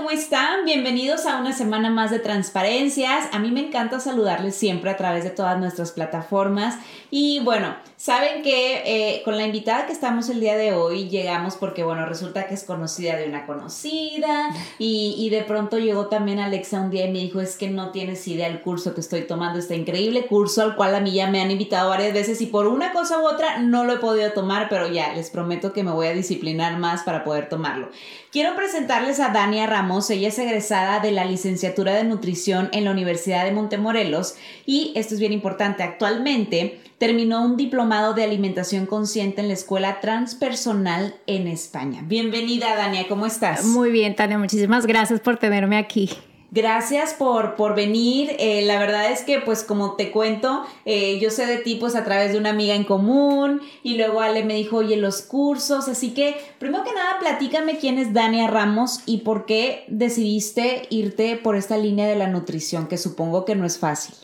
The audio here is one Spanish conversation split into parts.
¿cómo están? Bienvenidos a una semana más de transparencias. A mí me encanta saludarles siempre a través de todas nuestras plataformas. Y bueno, saben que eh, con la invitada que estamos el día de hoy llegamos porque, bueno, resulta que es conocida de una conocida. Y, y de pronto llegó también Alexa un día y me dijo, es que no tienes idea el curso que estoy tomando, este increíble curso al cual a mí ya me han invitado varias veces y por una cosa u otra no lo he podido tomar, pero ya les prometo que me voy a disciplinar más para poder tomarlo. Quiero presentarles a Dania Ramos, ella es egresada de la licenciatura de nutrición en la Universidad de Montemorelos y esto es bien importante, actualmente terminó un diplomado de alimentación consciente en la Escuela Transpersonal en España. Bienvenida Dania, ¿cómo estás? Muy bien, Tania, muchísimas gracias por tenerme aquí. Gracias por, por venir. Eh, la verdad es que, pues, como te cuento, eh, yo sé de ti, pues, a través de una amiga en común. Y luego Ale me dijo, oye, los cursos. Así que, primero que nada, platícame quién es Dania Ramos y por qué decidiste irte por esta línea de la nutrición, que supongo que no es fácil.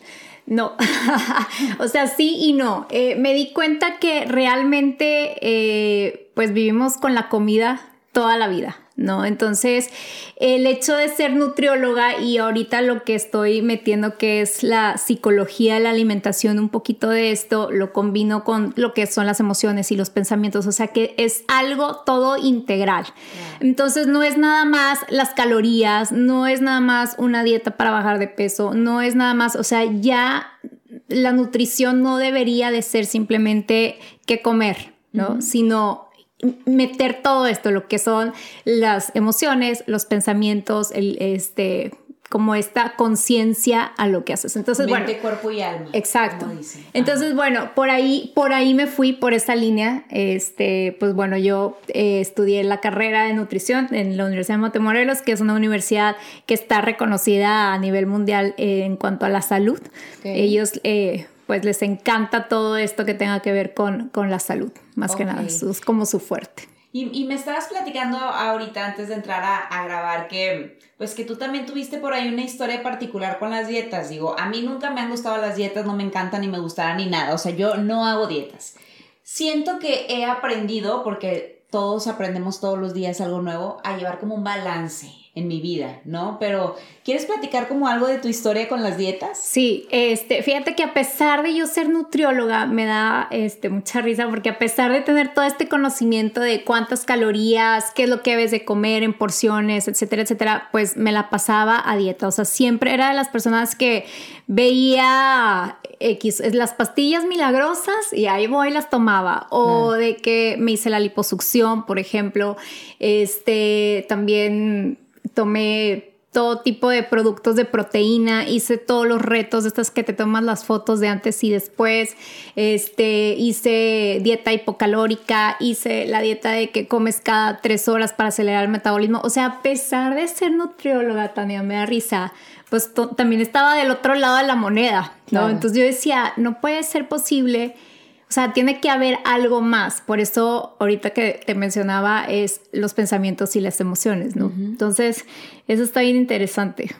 No, o sea, sí y no. Eh, me di cuenta que realmente, pues, vivimos con la comida toda la vida. ¿No? Entonces, el hecho de ser nutrióloga y ahorita lo que estoy metiendo que es la psicología de la alimentación, un poquito de esto, lo combino con lo que son las emociones y los pensamientos, o sea que es algo todo integral. Entonces, no es nada más las calorías, no es nada más una dieta para bajar de peso, no es nada más, o sea, ya la nutrición no debería de ser simplemente qué comer, ¿no? Sino meter todo esto, lo que son las emociones, los pensamientos, el, este, como esta conciencia a lo que haces. Entonces, Mente, bueno, cuerpo y alma. Exacto. Entonces, bueno, por ahí, por ahí me fui por esa línea. Este, pues bueno, yo eh, estudié la carrera de nutrición en la Universidad de Montemorelos, que es una universidad que está reconocida a nivel mundial eh, en cuanto a la salud. Ellos eh, pues les encanta todo esto que tenga que ver con, con la salud, más que nada, eso es como su fuerte. Y, y, me estabas platicando ahorita antes de entrar a, a, grabar que pues que tú también tuviste por ahí una historia particular con las dietas. Digo, a mí nunca me han gustado las dietas, no me encantan ni me gustarán ni nada. O sea, yo no hago dietas. Siento que he aprendido, porque todos aprendemos todos los días algo nuevo, a llevar como un balance en mi vida, ¿no? Pero, ¿quieres platicar como algo de tu historia con las dietas? Sí, este, fíjate que a pesar de yo ser nutrióloga, me da este, mucha risa porque a pesar de tener todo este conocimiento de cuántas calorías, qué es lo que debes de comer en porciones, etcétera, etcétera, pues me la pasaba a dieta. O sea, siempre era de las personas que veía X, las pastillas milagrosas y ahí voy las tomaba. O de que me hice la liposucción, por ejemplo. Este, también tomé todo tipo de productos de proteína, hice todos los retos estas que te tomas las fotos de antes y después, este, hice dieta hipocalórica, hice la dieta de que comes cada tres horas para acelerar el metabolismo. O sea, a pesar de ser nutrióloga, también me da risa, pues también estaba del otro lado de la moneda, ¿no? Entonces yo decía, no puede ser posible o sea, tiene que haber algo más. Por eso ahorita que te mencionaba es los pensamientos y las emociones, ¿no? Entonces, eso está bien interesante.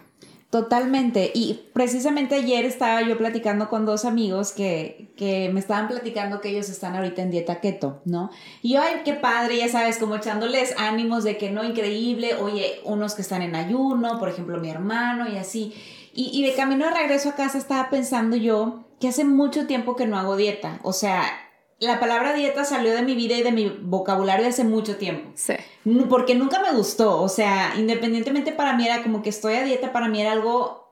Totalmente. Y precisamente ayer estaba yo platicando con dos amigos que, que, me estaban platicando que ellos están ahorita en dieta keto, ¿no? Y yo, ay, qué padre, ya sabes, como echándoles ánimos de que no, increíble, oye, unos que están en ayuno, por ejemplo, mi hermano y así. Y, y de camino de regreso a casa estaba pensando yo que hace mucho tiempo que no hago dieta. O sea, la palabra dieta salió de mi vida y de mi vocabulario hace mucho tiempo. Sí. Porque nunca me gustó. O sea, independientemente para mí era como que estoy a dieta, para mí era algo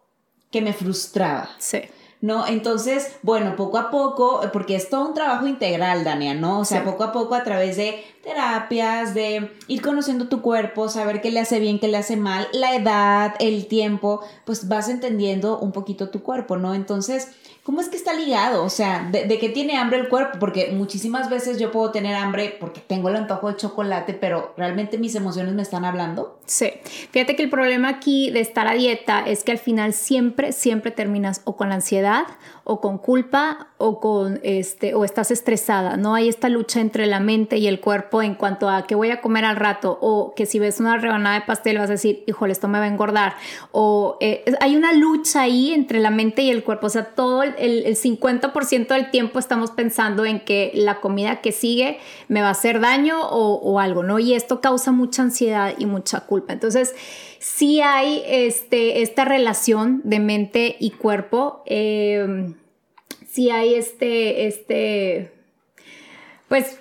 que me frustraba. Sí. ¿No? Entonces, bueno, poco a poco, porque es todo un trabajo integral, Dania, ¿no? O sea, poco a poco a través de terapias, de ir conociendo tu cuerpo, saber qué le hace bien, qué le hace mal, la edad, el tiempo, pues vas entendiendo un poquito tu cuerpo, ¿no? Entonces, ¿Cómo es que está ligado? O sea, de, de, que tiene hambre el cuerpo, porque muchísimas veces yo puedo tener hambre porque tengo el antojo de chocolate, pero realmente mis emociones me están hablando. Sí, fíjate que el problema aquí de estar a dieta es que al final siempre, siempre terminas o con ansiedad o con culpa o con este o estás estresada, no hay esta lucha entre la mente y el cuerpo en cuanto a qué voy a comer al rato o que si ves una rebanada de pastel vas a decir, híjole, esto me va a engordar o eh, hay una lucha ahí entre la mente y el cuerpo, o sea, todo el, el 50% del tiempo estamos pensando en que la comida que sigue me va a hacer daño o, o algo, ¿no? Y esto causa mucha ansiedad y mucha culpa. Entonces, sí hay este, esta relación de mente y cuerpo. Eh, sí hay este, este, pues,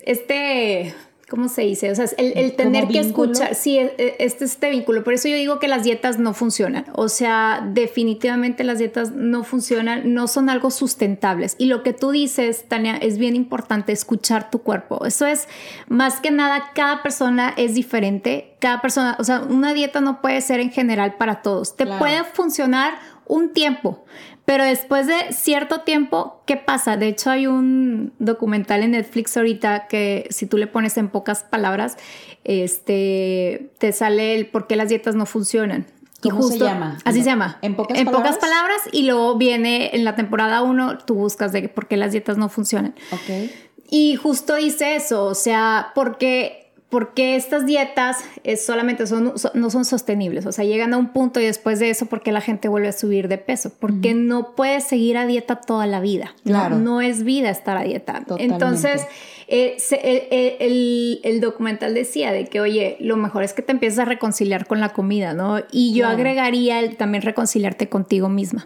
este, ¿cómo se dice? O sea, el, tener que escuchar, sí, e, e, este este vínculo. Por eso yo digo que las dietas no funcionan. O sea, definitivamente las dietas no funcionan, no son algo sustentables. Y lo que tú dices, Tania, es bien importante escuchar tu cuerpo. Eso es, más que nada, cada persona es diferente. Cada persona, o sea, una dieta no puede ser en general para todos. Te puede funcionar un tiempo, pero después de cierto tiempo, ¿qué pasa? De hecho, hay un documental en Netflix ahorita que si tú le pones en pocas palabras, este, te sale el por qué las dietas no funcionan. ¿Cómo se llama? Así se llama. ¿En pocas en palabras? pocas palabras y luego viene en la temporada 1, tú buscas de por qué las dietas no funcionan. Ok. Y justo dice eso, o sea, porque porque estas dietas es solamente son, no son sostenibles, o sea, llegan a un punto y después de eso, porque la gente vuelve a subir de peso? Porque no puedes seguir a dieta toda la vida. Claro. No, es vida estar a dieta. Totalmente. Entonces, eh, se, el, el, el, documental decía de que, oye, lo mejor es que te empieces a reconciliar con la comida, ¿no? Y yo Claro. agregaría el también reconciliarte contigo misma.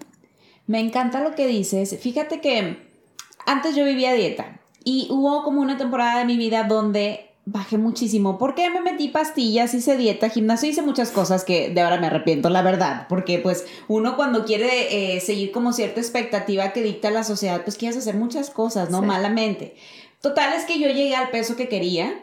Me encanta lo que dices. Fíjate que antes yo vivía a dieta y hubo como una temporada de mi vida donde bajé muchísimo porque me metí pastillas, hice dieta, gimnasio, hice muchas cosas que de ahora me arrepiento, la verdad, porque pues uno cuando quiere eh, seguir como cierta expectativa que dicta la sociedad, pues quieres hacer muchas cosas, ¿no? Sí. Malamente. Total es que yo llegué al peso que quería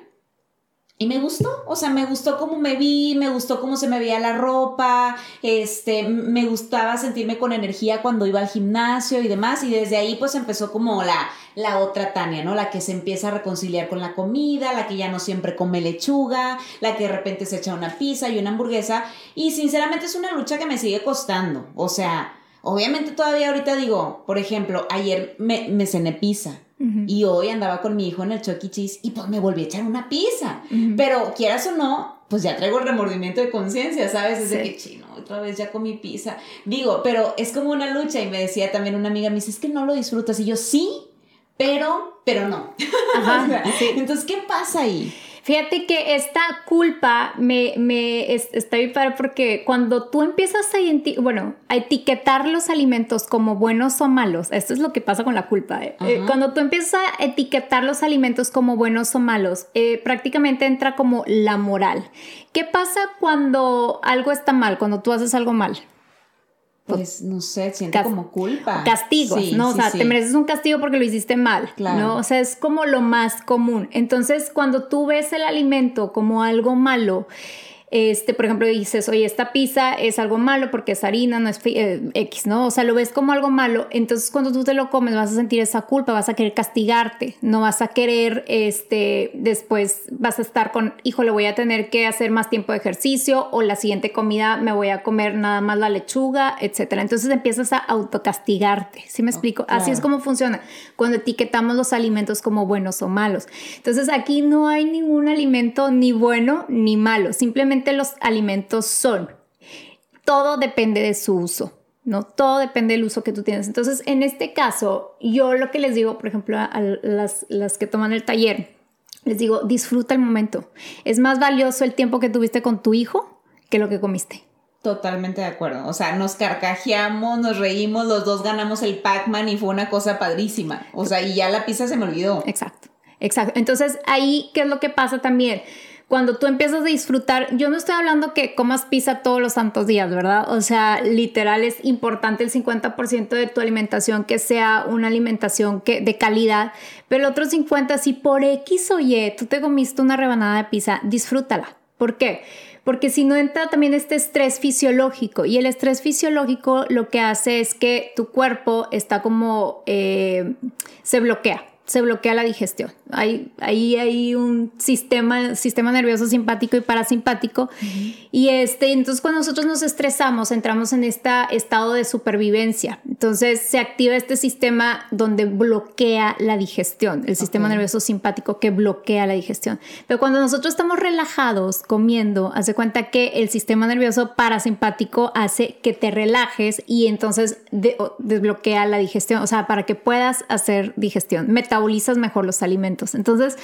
y me gustó, o sea, me gustó cómo me vi, me gustó cómo se me veía la ropa, este, me gustaba sentirme con energía cuando iba al gimnasio y demás, y desde ahí pues empezó como la, la otra Tania, ¿no? La que se empieza a reconciliar con la comida, la que ya no siempre come lechuga, la que de repente se echa una pizza y una hamburguesa, y sinceramente es una lucha que me sigue costando, o sea, obviamente todavía ahorita digo, por ejemplo, ayer me, me cené pizza. Y hoy andaba con mi hijo en el Chuck E. Cheese y pues me volví a echar una pizza. Pero quieras o no, pues ya traigo el remordimiento de conciencia, ¿sabes? Es de Sí. que chino, otra vez ya comí pizza. Digo, pero es como una lucha y me decía también una amiga, me dice, es que no lo disfrutas. Y yo, sí, pero, pero no. Ajá, sí. Entonces, ¿qué pasa ahí? Fíjate que esta culpa me, me es- está bien padre porque cuando tú empiezas a, bueno, a etiquetar los alimentos como buenos o malos, esto es lo que pasa con la culpa. ¿eh? Eh, cuando tú empiezas a etiquetar los alimentos como buenos o malos, eh, prácticamente entra como la moral. ¿Qué pasa cuando algo está mal, cuando tú haces algo mal? Pues no sé, siento como culpa. castigos, Sí, ¿no? O sea, sí. te mereces un castigo porque lo hiciste mal, Claro. ¿no? O sea, es como lo más común. Entonces, cuando tú ves el alimento como algo malo, este, por ejemplo, dices, oye, esta pizza es algo malo porque es harina, no es eh, X, ¿no? O sea, lo ves como algo malo. Entonces, cuando tú te lo comes, vas a sentir esa culpa, vas a querer castigarte, no vas a querer, este, después vas a estar con, híjole, voy a tener que hacer más tiempo de ejercicio o la siguiente comida me voy a comer nada más la lechuga, etcétera. Entonces empiezas a autocastigarte, ¿sí me explico? Así es como funciona cuando etiquetamos los alimentos como buenos o malos. Entonces aquí no hay ningún alimento ni bueno ni malo, simplemente los alimentos son. Todo depende de su uso. ¿no? Todo depende del uso que tú tienes. Entonces, en este caso, yo lo que les digo, por ejemplo, a, a las, las que toman el taller, les digo, disfruta el momento. Es más valioso el tiempo que tuviste con tu hijo que lo que comiste. Totalmente de acuerdo. O sea, nos carcajeamos, nos reímos, los dos ganamos el Pac-Man y fue una cosa padrísima. O sea, y ya la pizza se me olvidó. Exacto, exacto. Entonces, ahí, ¿qué es lo que pasa también? Cuando tú empiezas a disfrutar, yo no estoy hablando que comas pizza todos los santos días, ¿verdad? O sea, literal es importante el 50% de tu alimentación que sea una alimentación que, de calidad, pero el otro 50% si por X o Y tú te comiste una rebanada de pizza, disfrútala. ¿Por qué? Porque si no entra también este estrés fisiológico y el estrés fisiológico lo que hace es que tu cuerpo está como eh, se bloquea se bloquea la digestión. Ahí, ahí hay un sistema, sistema nervioso simpático y parasimpático. Y este, entonces cuando nosotros nos estresamos, entramos en este estado de supervivencia. Entonces se activa este sistema donde bloquea la digestión, el sistema nervioso simpático que bloquea la digestión. Pero cuando nosotros estamos relajados comiendo, hace cuenta que el sistema nervioso parasimpático hace que te relajes y entonces desbloquea la digestión, o sea, para que puedas hacer digestión. Meta metabolizas mejor los alimentos. Entonces,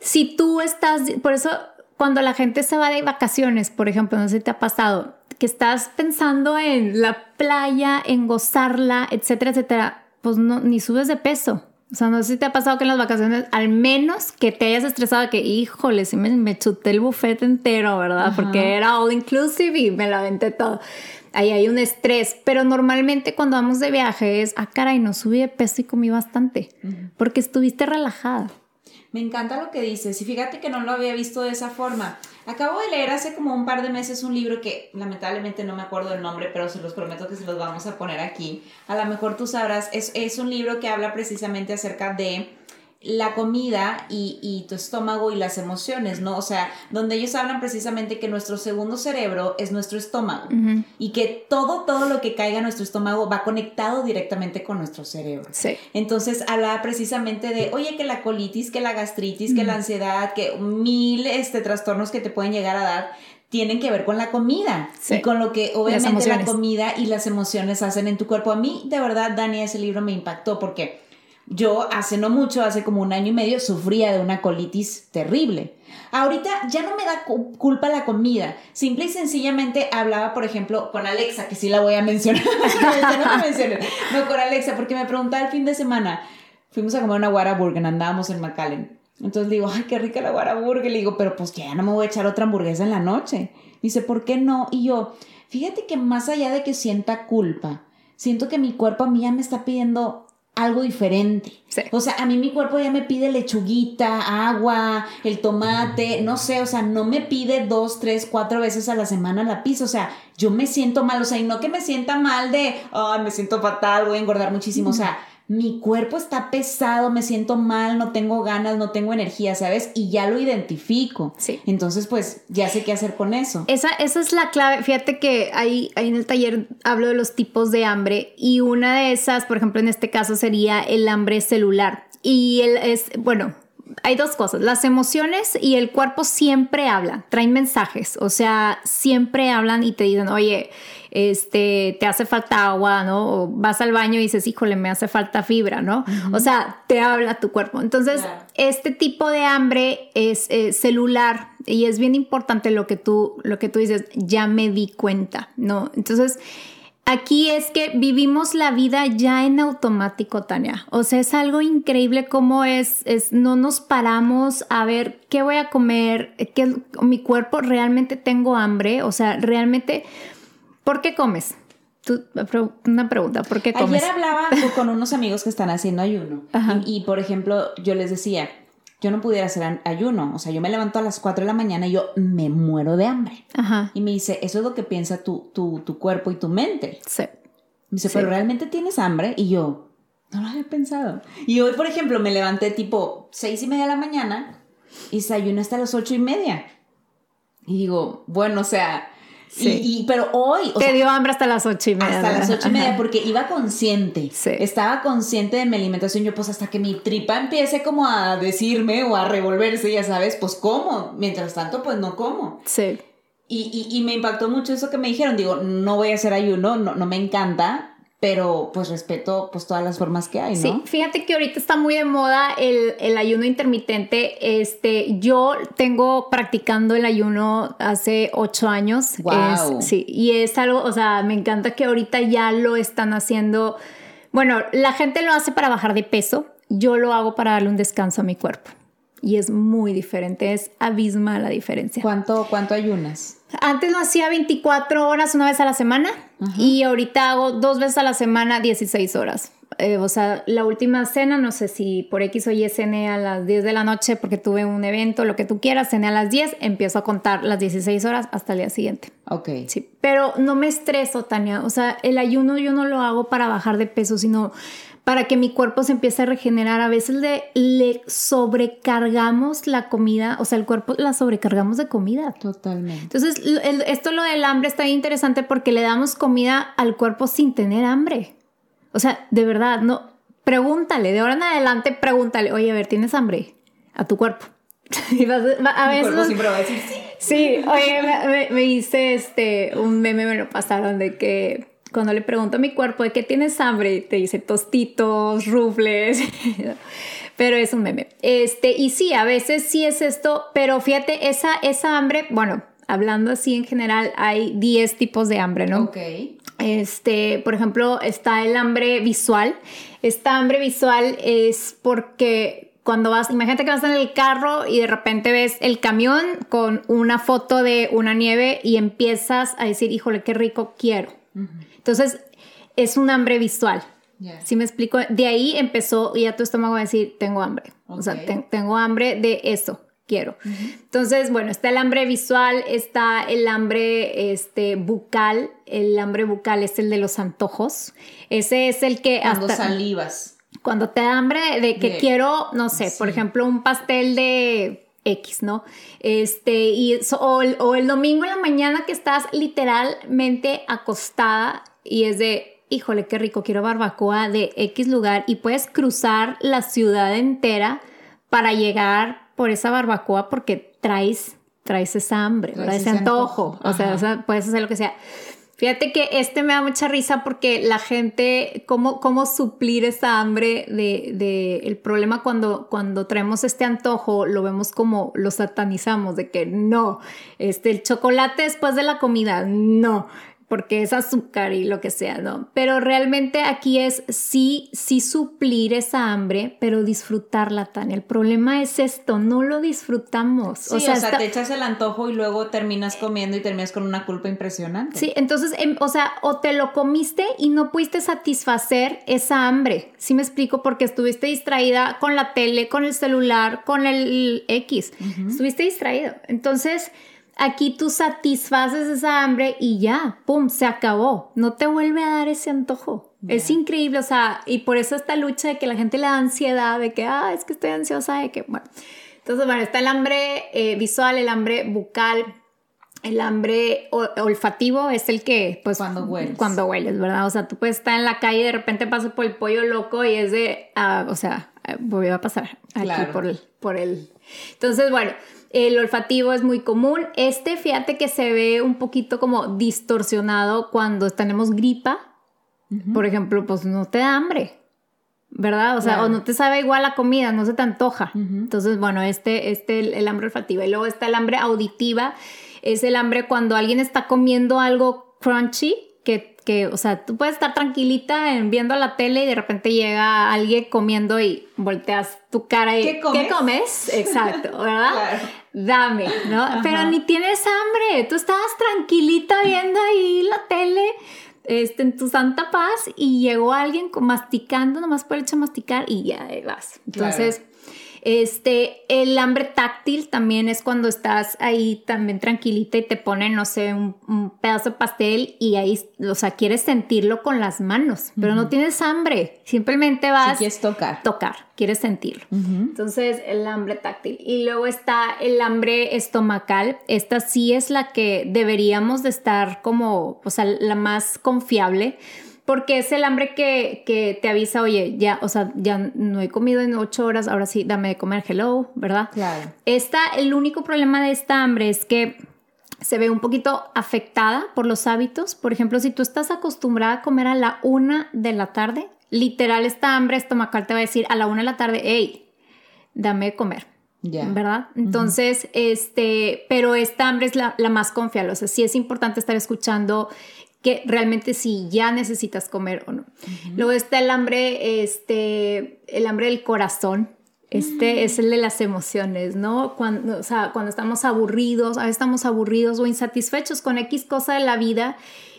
si tú estás, por eso cuando la gente se va de vacaciones, por ejemplo, no sé si te ha pasado, que estás pensando en la playa, en gozarla, etcétera, etcétera, pues no, ni subes de peso. O sea, no sé si te ha pasado que en las vacaciones, al menos que te hayas estresado, que híjole, si me, me chuté el buffet entero, ¿verdad? Porque era all inclusive y me la aventé todo ahí hay un estrés, pero normalmente cuando vamos de viaje es, ah, caray, no subí de peso y comí bastante, porque estuviste relajada. Me encanta lo que dices y fíjate que no lo había visto de esa forma. Acabo de leer hace como un par de meses un libro que lamentablemente no me acuerdo del nombre, pero se los prometo que se los vamos a poner aquí. A lo mejor tú sabrás, es, es un libro que habla precisamente acerca de la comida y, tu estómago y las emociones, ¿no? O sea, donde ellos hablan precisamente que nuestro segundo cerebro es nuestro estómago y que todo, todo lo que caiga en nuestro estómago va conectado directamente con nuestro cerebro. Sí. Entonces, habla precisamente de, oye, que la colitis, que la gastritis, que la ansiedad, que mil este, trastornos que te pueden llegar a dar tienen que ver con la comida y con lo que obviamente la comida y las emociones hacen en tu cuerpo. A mí, de verdad, Dani, ese libro me impactó porque yo hace no mucho, hace como un año y medio, sufría de una colitis terrible. Ahorita ya no me da culpa la comida. Simple y sencillamente hablaba, por ejemplo, con Alexa, que sí la voy a mencionar. no, no, con Alexa, porque me preguntaba el fin de semana. Fuimos a comer una Whataburger, andábamos en McAllen. Entonces digo, ay, qué rica la Whataburger. Le digo, pero pues ya no me voy a echar otra hamburguesa en la noche. Dice, ¿por qué no? Y yo, fíjate que más allá de que sienta culpa, siento que mi cuerpo a mí ya me está pidiendo algo diferente. O sea, a mí mi cuerpo ya me pide lechuguita, agua, el tomate, no sé, o sea, no me pide dos, tres, cuatro veces a la semana la pizza. O sea, yo me siento mal, o sea, y no que me sienta mal de, ay, me siento fatal, voy a engordar muchísimo. O sea, mi cuerpo está pesado, me siento mal, no tengo ganas, no tengo energía, ¿sabes? Y ya lo identifico. Sí. Entonces, pues ya sé qué hacer con eso. Esa, esa es la clave. Fíjate que ahí, ahí en el taller hablo de los tipos de hambre y una de esas, por ejemplo, en este caso sería el hambre celular. Y el, es, bueno, hay dos cosas, las emociones y el cuerpo siempre hablan, traen mensajes, o sea, siempre hablan y te dicen, oye, este, te hace falta agua, ¿no? O vas al baño y dices, híjole, me hace falta fibra, ¿no? O sea, te habla tu cuerpo. Entonces, este tipo de hambre es eh, celular y es bien importante lo que tú, lo que tú dices, ya me di cuenta, ¿no? Entonces, Aquí es que vivimos la vida ya en automático, Tania. O sea, es algo increíble cómo es, es no nos paramos a ver qué voy a comer, qué, mi cuerpo realmente tengo hambre, o sea, realmente ¿Por qué comes? una pregunta, ¿por qué comes? Ayer hablaba con unos amigos que están haciendo ayuno y, por ejemplo, yo les decía, yo no pudiera hacer ayuno, o sea, yo me levanto a las 4 de la mañana y yo me muero de hambre. Y me dice, eso es lo que piensa tu, tu, tu cuerpo y tu mente. Sí. Me dice, pero realmente tienes hambre y yo, no lo había pensado. Y hoy, por ejemplo, me levanté tipo 6 y media de la mañana y desayuno hasta las ocho y media. Y digo, bueno, o sea, y, pero hoy... Te dio hambre hasta las ocho y media. Hasta las ocho y media, porque iba consciente. Estaba consciente de mi alimentación. Yo, pues, hasta que mi tripa empiece como a decirme o a revolverse, ya sabes, pues, como. Mientras tanto, pues, no como. Sí. Y, y, me impactó mucho eso que me dijeron. Digo, no voy a hacer ayuno, no, no me encanta, pero pues respeto pues todas las formas que hay, ¿no? Sí, fíjate que ahorita está muy de moda el, ayuno intermitente. Este, yo tengo practicando el ayuno hace ocho años. Wow. sí, y es algo, o sea, me encanta que ahorita ya lo están haciendo. Bueno, la gente lo hace para bajar de peso. Yo lo hago para darle un descanso a mi cuerpo. Y es muy diferente, es abismal la diferencia. ¿Cuánto, cuánto ayunas? Antes lo hacía 24 horas una vez a la semana y ahorita hago dos veces a la semana 16 horas. Eh, o sea, la última cena, no sé si por X o Y cené a las 10 de la noche porque tuve un evento, lo que tú quieras, cené a las 10, empiezo a contar las 16 horas hasta el día siguiente. Ok. Sí, pero no me estreso, Tania. O sea, el ayuno yo no lo hago para bajar de peso, sino para que mi cuerpo se empiece a regenerar. A veces le, le sobrecargamos la comida, o sea, el cuerpo la sobrecargamos de comida. Totalmente. Entonces, esto lo del hambre está interesante porque le damos comida al cuerpo sin tener hambre. O sea, de verdad, no. Pregúntale, de ahora en adelante, pregúntale, oye, a ver, ¿tienes hambre? A tu cuerpo. y vas, a, ver. cuerpo siempre va a decir sí. Sí, oye, me, me, hice este, un meme, me lo pasaron de que cuando le pregunto a mi cuerpo de qué tienes hambre, te dice tostitos, rufles, pero es un meme. Este, y sí, a veces sí es esto, pero fíjate, esa, esa hambre, bueno, hablando así en general, hay 10 tipos de hambre, ¿no? Ok. Este, por ejemplo, está el hambre visual. Esta hambre visual es porque cuando vas, imagínate que vas en el carro y de repente ves el camión con una foto de una nieve y empiezas a decir, híjole, qué rico quiero. Entonces, es un hambre visual. Si me explico? De ahí empezó ya tu estómago a decir, tengo hambre. O sea, tengo hambre de eso quiero. Entonces, bueno, está el hambre visual, está el hambre este, bucal. El hambre bucal es el de los antojos. Ese es el que... Cuando salivas. Cuando te da hambre de que quiero, no sé, por ejemplo, un pastel de X, ¿no? Este, y, o, el, domingo en la mañana que estás literalmente acostada y es de, híjole, qué rico, quiero barbacoa de X lugar y puedes cruzar la ciudad entera para llegar por esa barbacoa porque traes, traes esa hambre, traes ese antojo, O, sea, o sea, puedes hacer lo que sea. Fíjate que este me da mucha risa porque la gente, cómo, cómo suplir esa hambre de, de, el problema cuando, cuando traemos este antojo, lo vemos como lo satanizamos, de que no, este, el chocolate después de la comida, no, porque es azúcar y lo que sea, ¿no? Pero realmente aquí es sí, sí suplir esa hambre, pero disfrutarla, tan. El problema es esto, no lo disfrutamos. o sea, te echas el antojo y luego terminas comiendo y terminas con una culpa impresionante. Sí, entonces, em, o sea, o te lo comiste y no pudiste satisfacer esa hambre. ¿Sí me explico? Porque estuviste distraída con la tele, con el celular, con el X. Estuviste distraído. Entonces Aquí tú satisfaces esa hambre y ya, ¡pum!, se acabó. No te vuelve a dar ese antojo. Es increíble, o sea, y por eso esta lucha de que la gente le da ansiedad, de que, ah, es que estoy ansiosa, de que, bueno. Entonces, bueno, está el hambre eh, visual, el hambre bucal, el hambre olfativo es el que, pues, cuando hueles. Cuando hueles, ¿verdad? O sea, tú puedes estar en la calle y de repente pasas por el pollo loco y es de, ah, o sea, voy a pasar aquí por el, por el. Entonces, bueno, el olfativo es muy común. Este, fíjate que se ve un poquito como distorsionado cuando tenemos gripa. Por ejemplo, pues no te da hambre, ¿verdad? O sea, o no te sabe igual la comida, no se te antoja. Entonces, bueno, este, este, el, hambre olfativa. Y luego está el hambre auditiva. Es el hambre cuando alguien está comiendo algo crunchy, que, que, o sea, tú puedes estar tranquilita viendo la tele y de repente llega alguien comiendo y volteas tu cara y ¿qué comes? ¿Qué comes? Exacto, ¿verdad? claro dame, ¿no? Pero ni tienes hambre, tú estabas tranquilita viendo ahí la tele, este, en tu santa paz y llegó alguien masticando, nomás por el hecho de masticar y ya vas. Entonces... Este, el hambre táctil también es cuando estás ahí también tranquilita y te ponen, no sé, un, pedazo de pastel y ahí, o sea, quieres sentirlo con las manos, pero no tienes hambre, simplemente vas... Si quieres tocar. Tocar, quieres sentirlo. Entonces, el hambre táctil. Y luego está el hambre estomacal. Esta sí es la que deberíamos de estar como, o sea, la más confiable porque es el hambre que, te avisa, oye, ya, o sea, ya no he comido en ocho horas, ahora sí, dame de comer hello, ¿verdad? Claro. Esta, el único problema de esta hambre es que se ve un poquito afectada por los hábitos. Por ejemplo, si tú estás acostumbrada a comer a la una de la tarde, literal esta hambre estomacal te va a decir a la una de la tarde, hey, dame de comer. Ya. ¿Verdad? Entonces, este, pero esta hambre es la, la más confiable. O sea, sí es importante estar escuchando que realmente si ya necesitas comer o no. Luego está el hambre, este, el hambre del corazón. Este es el de las emociones, ¿no? Cuando, o sea, cuando estamos aburridos, a veces estamos aburridos o insatisfechos con X cosa de la vida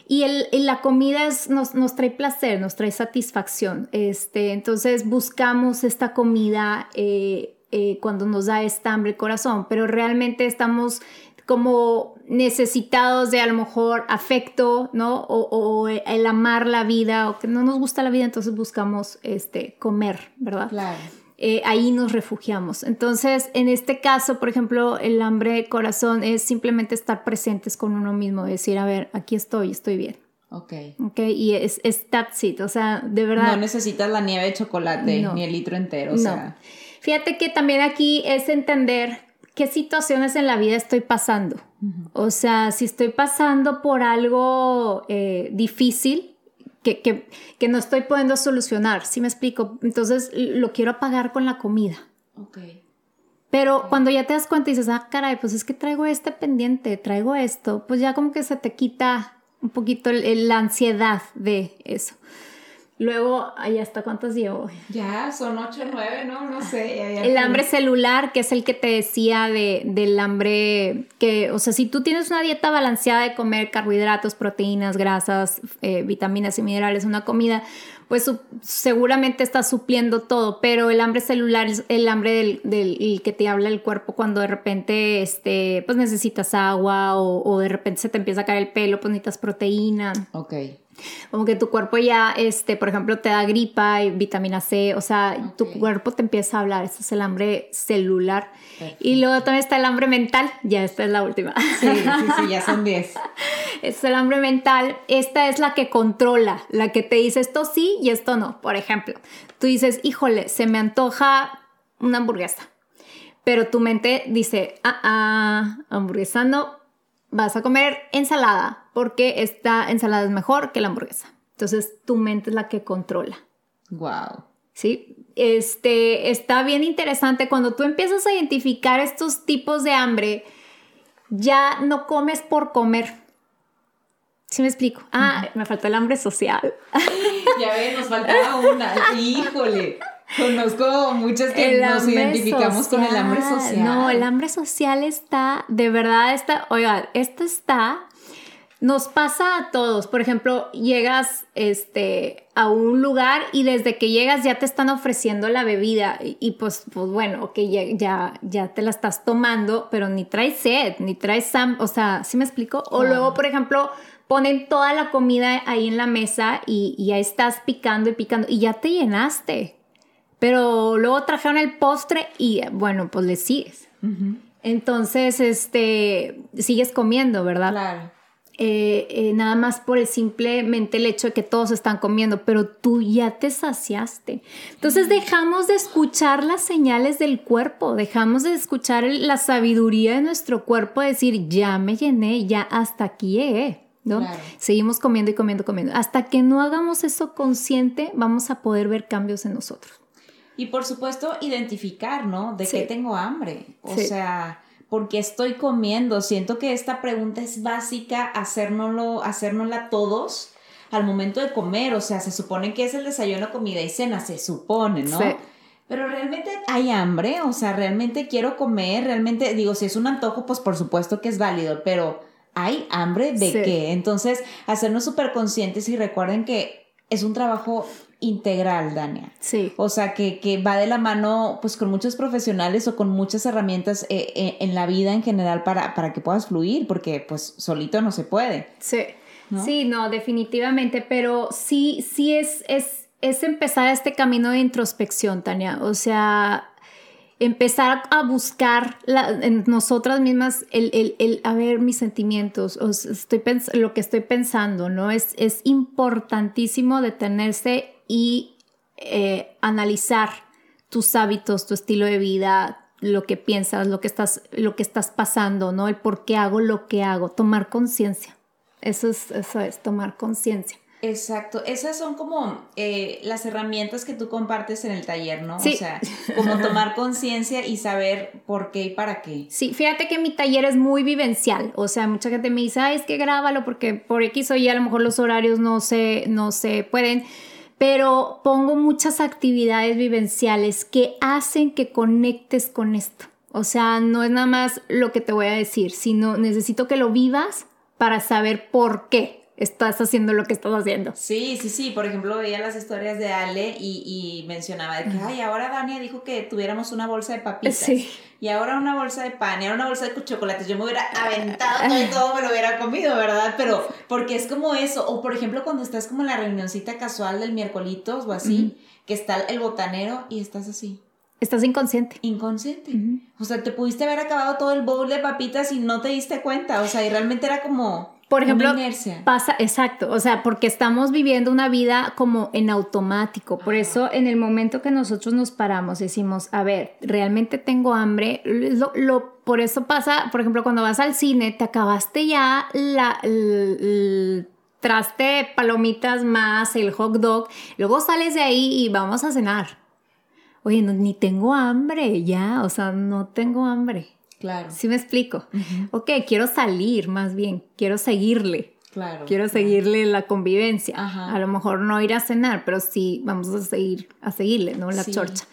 y, el, la comida es, nos, nos, trae placer, nos trae satisfacción. Este, entonces buscamos esta comida eh, eh, cuando nos da esta hambre el corazón, pero realmente estamos como necesitados de a lo mejor afecto, ¿no? O, el amar la vida, o que no nos gusta la vida, entonces buscamos este, comer, ¿verdad? Claro. Eh, ahí nos refugiamos. Entonces, en este caso, por ejemplo, el hambre de corazón es simplemente estar presentes con uno mismo, decir, a ver, aquí estoy, estoy bien. Ok. Ok, y es, es that's it, o sea, de verdad. No necesitas la nieve de chocolate ni el litro entero, o sea. Fíjate que también aquí es entender qué situaciones en la vida estoy pasando. O sea, si estoy pasando por algo eh, difícil que, que, que, no estoy pudiendo solucionar, ¿sí me explico? Entonces lo quiero apagar con la comida. Ok. Pero cuando ya te das cuenta y dices, ah, caray, pues es que traigo este pendiente, traigo esto, pues ya como que se te quita un poquito la ansiedad de eso. Luego, ahí hasta cuántos llevo. Ya, son ocho o nueve, ¿no? No sé. el hambre celular, que es el que te decía de, del hambre, que, o sea, si tú tienes una dieta balanceada de comer carbohidratos, proteínas, grasas, eh, vitaminas y minerales, una comida, pues seguramente estás supliendo todo, pero el hambre celular es el hambre del, del que te habla el cuerpo cuando de repente, este, pues necesitas agua o, o de repente se te empieza a caer el pelo, pues necesitas proteína. Ok como que tu cuerpo ya, este, por ejemplo, te da gripa y vitamina C, o sea, tu cuerpo te empieza a hablar, este es el hambre celular. Y luego también está el hambre mental, ya esta es la última. Sí, sí, sí, ya son 10. es el hambre mental, esta es la que controla, la que te dice esto sí y esto no. Por ejemplo, tú dices, híjole, se me antoja una hamburguesa, pero tu mente dice, ah, ah, hamburguesa no, vas a comer ensalada porque esta ensalada es mejor que la hamburguesa. Entonces tu mente es la que controla. Wow. Sí, este está bien interesante cuando tú empiezas a identificar estos tipos de hambre, ya no comes por comer. ¿Sí me explico? Ah, me faltó el hambre social. Ya ves, nos faltaba una. Híjole. Conozco muchas que nos identificamos con el hambre social. No, el hambre social está, de verdad está, oiga, esto está, nos pasa a todos. Por ejemplo, llegas este, a un lugar y desde que llegas ya te están ofreciendo la bebida y, pues, pues bueno, ok, ya, ya, te la estás tomando, pero ni traes sed, ni traes, sam o sea, ¿sí me explico? O luego, por ejemplo, ponen toda la comida ahí en la mesa y, y ya estás picando y picando y ya te llenaste. Pero luego trajeron el postre y bueno, pues le sigues. Entonces, este, sigues comiendo, ¿verdad? Claro. Eh, eh, nada más por el simplemente el hecho de que todos están comiendo, pero tú ya te saciaste. Entonces dejamos de escuchar las señales del cuerpo, dejamos de escuchar la sabiduría de nuestro cuerpo, decir, ya me llené, ya hasta aquí llegué. ¿no? Seguimos comiendo y comiendo, comiendo. Hasta que no hagamos eso consciente, vamos a poder ver cambios en nosotros. Y por supuesto, identificar, ¿no? De qué tengo hambre. O sea, ¿por qué estoy comiendo? Siento que esta pregunta es básica, hacérnoslo, hacérnosla todos al momento de comer. O sea, se supone que es el desayuno, comida y cena, se supone, ¿no? Sí. Pero realmente hay hambre, o sea, realmente quiero comer, realmente, digo, si es un antojo, pues por supuesto que es válido, pero ¿hay hambre de qué? Entonces, hacernos súper conscientes y recuerden que es un trabajo integral, Dania. Sí. O sea, que, que, va de la mano pues con muchos profesionales o con muchas herramientas eh, eh, en la vida en general para, para que puedas fluir, porque pues solito no se puede. Sí. Sí, no, definitivamente, pero sí, sí es, es, es empezar este camino de introspección, Tania. O sea, empezar a buscar en nosotras mismas el, el, el, a ver mis sentimientos, o estoy lo que estoy pensando, ¿no? Es, es importantísimo detenerse y eh, analizar tus hábitos, tu estilo de vida, lo que piensas, lo que estás, lo que estás pasando, ¿no? El por qué hago lo que hago, tomar conciencia. Eso es, eso es, tomar conciencia. Exacto, esas son como eh, las herramientas que tú compartes en el taller, ¿no? Sí. O sea, como tomar conciencia y saber por qué y para qué. Sí, fíjate que mi taller es muy vivencial, o sea, mucha gente me dice, ay, es que grábalo porque por X o Y a lo mejor los horarios no se, no se pueden, pero pongo muchas actividades vivenciales que hacen que conectes con esto. O sea, no es nada más lo que te voy a decir, sino necesito que lo vivas para saber por qué estás haciendo lo que estás haciendo. Sí, sí, sí. Por ejemplo, veía las historias de Ale y, mencionaba de que, ay, ahora Dania dijo que tuviéramos una bolsa de papitas. Sí. Y ahora una bolsa de pan, y ahora una bolsa de chocolates. Yo me hubiera aventado todo y todo me lo hubiera comido, ¿verdad? Pero porque es como eso. O por ejemplo, cuando estás como en la reunioncita casual del miércolitos o así, que está el botanero y estás así. Estás inconsciente. Inconsciente. O sea, te pudiste haber acabado todo el bowl de papitas y no te diste cuenta. O sea, y realmente era como por ejemplo, pasa, exacto, o sea, porque estamos viviendo una vida como en automático. Por eso, en el momento que nosotros nos paramos, decimos, a ver, realmente tengo hambre. Lo, por eso pasa, por ejemplo, cuando vas al cine, te acabaste ya la, el, traste palomitas más el hot dog, luego sales de ahí y vamos a cenar. Oye, ni tengo hambre ya, o sea, no tengo hambre. Claro. ¿Sí me explico? Ok, quiero salir más bien, quiero seguirle. Claro. Quiero seguirle la convivencia. A lo mejor no ir a cenar, pero sí vamos a seguir, a seguirle, ¿no? La chorcha.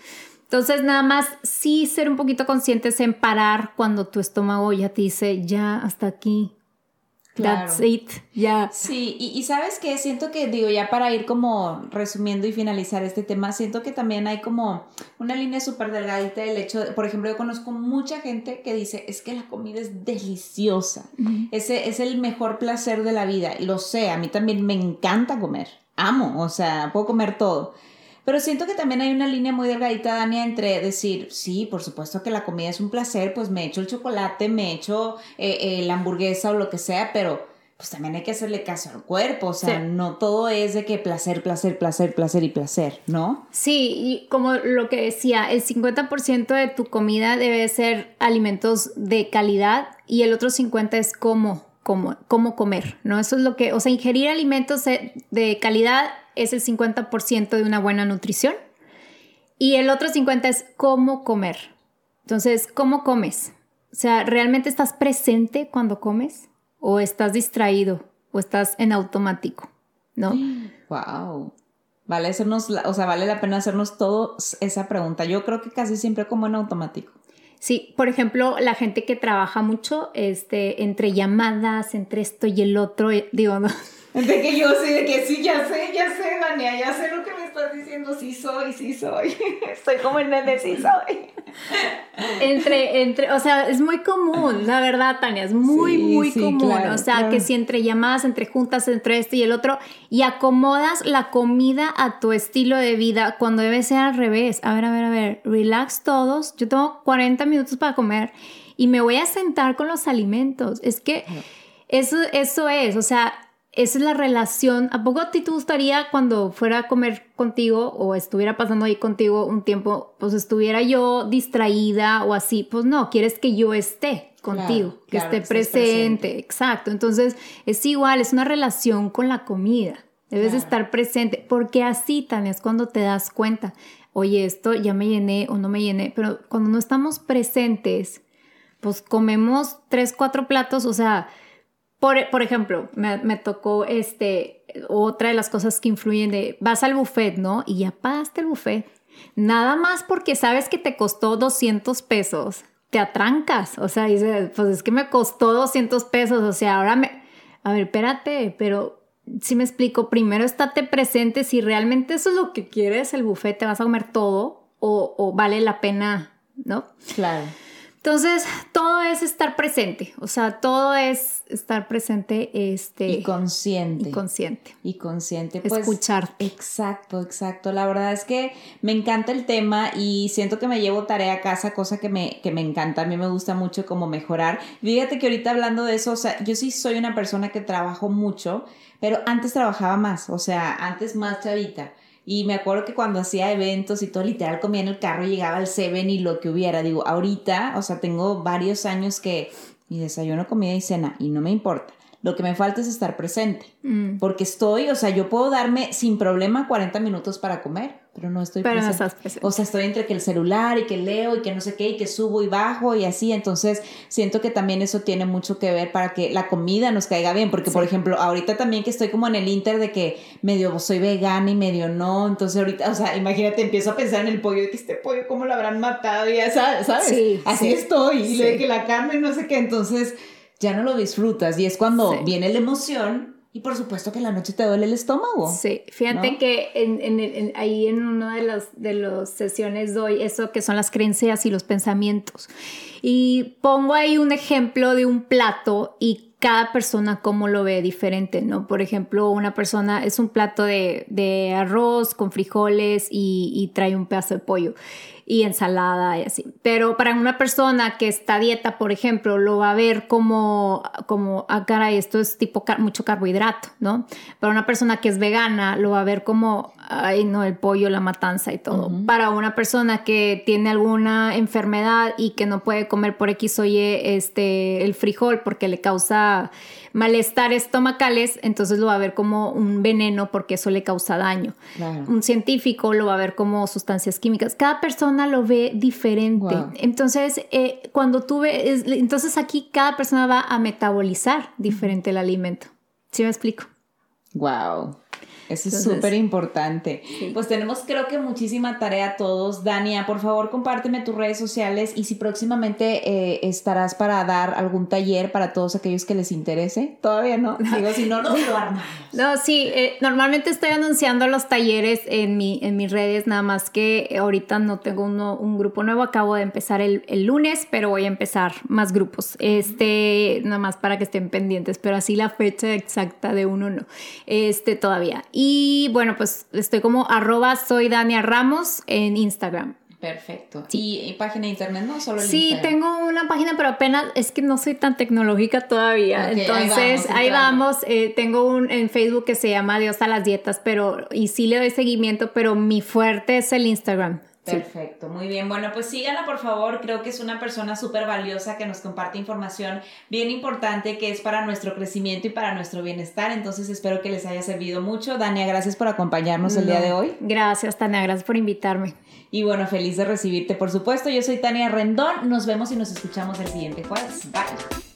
Entonces, nada más sí ser un poquito conscientes en parar cuando tu estómago ya te dice, ya, hasta aquí, That's it, ya. Sí, y, sabes que siento que, digo, ya para ir como resumiendo y finalizar este tema, siento que también hay como una línea súper delgadita del hecho, por ejemplo, yo conozco mucha gente que dice, es que la comida es deliciosa, ese es el mejor placer de la vida, y lo sé, a mí también me encanta comer, amo, o sea, puedo comer todo. Pero siento que también hay una línea muy delgadita, Dania, entre decir, sí, por supuesto que la comida es un placer, pues me echo el chocolate, me echo eh, eh, la hamburguesa o lo que sea, pero pues también hay que hacerle caso al cuerpo, o sea, no todo es de que placer, placer, placer, placer y placer, ¿no? Sí, y como lo que decía, el 50% de tu comida debe ser alimentos de calidad y el otro 50% es cómo, cómo, cómo comer, ¿no? Eso es lo que, o sea, ingerir alimentos de calidad es el 50% de una buena nutrición y el otro 50% es cómo comer. Entonces, ¿cómo comes? O sea, ¿realmente estás presente cuando comes? ¿O estás distraído? ¿O estás en automático? ¿No? Wow. Vale hacernos, o sea, vale la pena hacernos todo esa pregunta. Yo creo que casi siempre como en automático. Sí, por ejemplo, la gente que trabaja mucho, este, entre llamadas, entre esto y el otro, eh, digo, no, de que yo sé, de que sí, ya sé, ya sé, Dania, ya sé lo que me estás diciendo, sí soy, sí soy. Estoy como el meme, sí soy. Entre, entre, o sea, es muy común, la verdad, Tania, es muy, muy común. o sea, que si entre llamadas, entre juntas, entre este y el otro, y acomodas la comida a tu estilo de vida cuando debe ser al revés. A ver, a ver, a ver, relax todos. Yo tengo 40 minutos para comer y me voy a sentar con los alimentos. Es que eso, eso es, o sea, esa es la relación. ¿A poco a ti te gustaría cuando fuera a comer contigo o estuviera pasando ahí contigo un tiempo, pues estuviera yo distraída o así? Pues no, quieres que yo esté contigo, que esté presente. Exacto. Entonces es igual, es una relación con la comida. Debes estar presente, porque así, Tania, es cuando te das cuenta, oye, esto ya me llené o no me llené, pero cuando no estamos presentes, pues comemos tres, cuatro platos, o sea, por, ejemplo, me, tocó este, otra de las cosas que influyen de, vas al buffet, ¿no? Y ya pagaste el buffet. Nada más porque sabes que te costó 200 pesos, te atrancas. O sea, dices, pues es que me costó 200 pesos, o sea, ahora me... A ver, espérate, pero si me explico, primero estate presente si realmente eso es lo que quieres, el buffet, te vas a comer todo o, o vale la pena, ¿no? Claro. Entonces, todo es estar presente, o sea, todo es estar presente este, y consciente. Y consciente. Y consciente. Pues, Escucharte. Exacto, exacto. La verdad es que me encanta el tema y siento que me llevo tarea a casa, cosa que me, que me encanta. A mí me gusta mucho como mejorar. Fíjate que ahorita hablando de eso, o sea, yo sí soy una persona que trabajo mucho, pero antes trabajaba más, o sea, antes más chavita. Y me acuerdo que cuando hacía eventos y todo, literal comía en el carro, llegaba al Seven y lo que hubiera. Digo, ahorita, o sea, tengo varios años que mi desayuno, comida y cena, y no me importa. Lo que me falta es estar presente. Mm. Porque estoy, o sea, yo puedo darme sin problema 40 minutos para comer pero no estoy pero presente. No estás presente. O sea, estoy entre que el celular y que leo y que no sé qué y que subo y bajo y así. Entonces, siento que también eso tiene mucho que ver para que la comida nos caiga bien. Porque, por ejemplo, ahorita también que estoy como en el inter de que medio soy vegana y medio no. Entonces, ahorita, o sea, imagínate, empiezo a pensar en el pollo, de que este pollo, ¿cómo lo habrán matado? Y ya sabes, ¿sabes? Sí, así sí. estoy. Y Sí. de que la carne, no sé qué. Entonces, ya no lo disfrutas. Y es cuando viene la emoción. Y por supuesto que en la noche te duele el estómago. Sí, fíjate ¿no? que en, en- en- ahí en una de las de las sesiones doy eso que son las creencias y los pensamientos. Y pongo ahí un ejemplo de un plato y cada persona cómo lo ve diferente, ¿no? Por ejemplo, una persona es un plato de, de arroz con frijoles y, y trae un pedazo de pollo y ensalada y así. Pero para una persona que está a dieta, por ejemplo, lo va a ver como, como ah, caray, esto es tipo car- mucho carbohidrato, ¿no? Para una persona que es vegana, lo va a ver como, ay, no, el pollo, la matanza y todo. Para una persona que tiene alguna enfermedad y que no puede comer por X o Y este, el frijol porque le causa malestar estomacales, entonces lo va a ver como un veneno porque eso le causa daño. Claro. Un científico lo va a ver como sustancias químicas. Cada persona lo ve diferente. Wow. Entonces, eh, cuando tú ves, entonces aquí cada persona va a metabolizar diferente el alimento. ¿Sí me explico? Wow. Eso es súper importante. sí. Pues tenemos creo que muchísima tarea todos. Dania, por favor compárteme tus redes sociales y si próximamente eh, estarás para dar algún taller para todos aquellos que les interese. Todavía no. Digo, si no, no lo armamos. No, sí, eh, normalmente estoy anunciando los talleres en, mi, en mis redes, nada más que ahorita no tengo uno- un grupo nuevo, acabo de empezar el, el lunes, pero voy a empezar más grupos, este, nada más para que estén pendientes, pero así la fecha exacta de uno no, este todavía. Y bueno, pues estoy como arroba soy Dania Ramos en Instagram. Perfecto. ¿Y, y página de internet no? Solo el Sí, Instagram. tengo una página, pero apenas es que no soy tan tecnológica todavía. Ahí Entonces, vamos, ahí vamos. eh, tengo un en Facebook que se llama Dios a las dietas, pero y sí le doy seguimiento, pero mi fuerte es el Instagram. Perfecto, muy bien. Bueno, pues síganla por favor. Creo que es una persona súper valiosa que nos comparte información bien importante que es para nuestro crecimiento y para nuestro bienestar. Entonces espero que les haya servido mucho. Dania, gracias por acompañarnos el día de hoy. Gracias, Tania, gracias por invitarme. Y bueno, feliz de recibirte, por supuesto. Yo soy Tania Rendón. Nos vemos y nos escuchamos el siguiente jueves. Bye.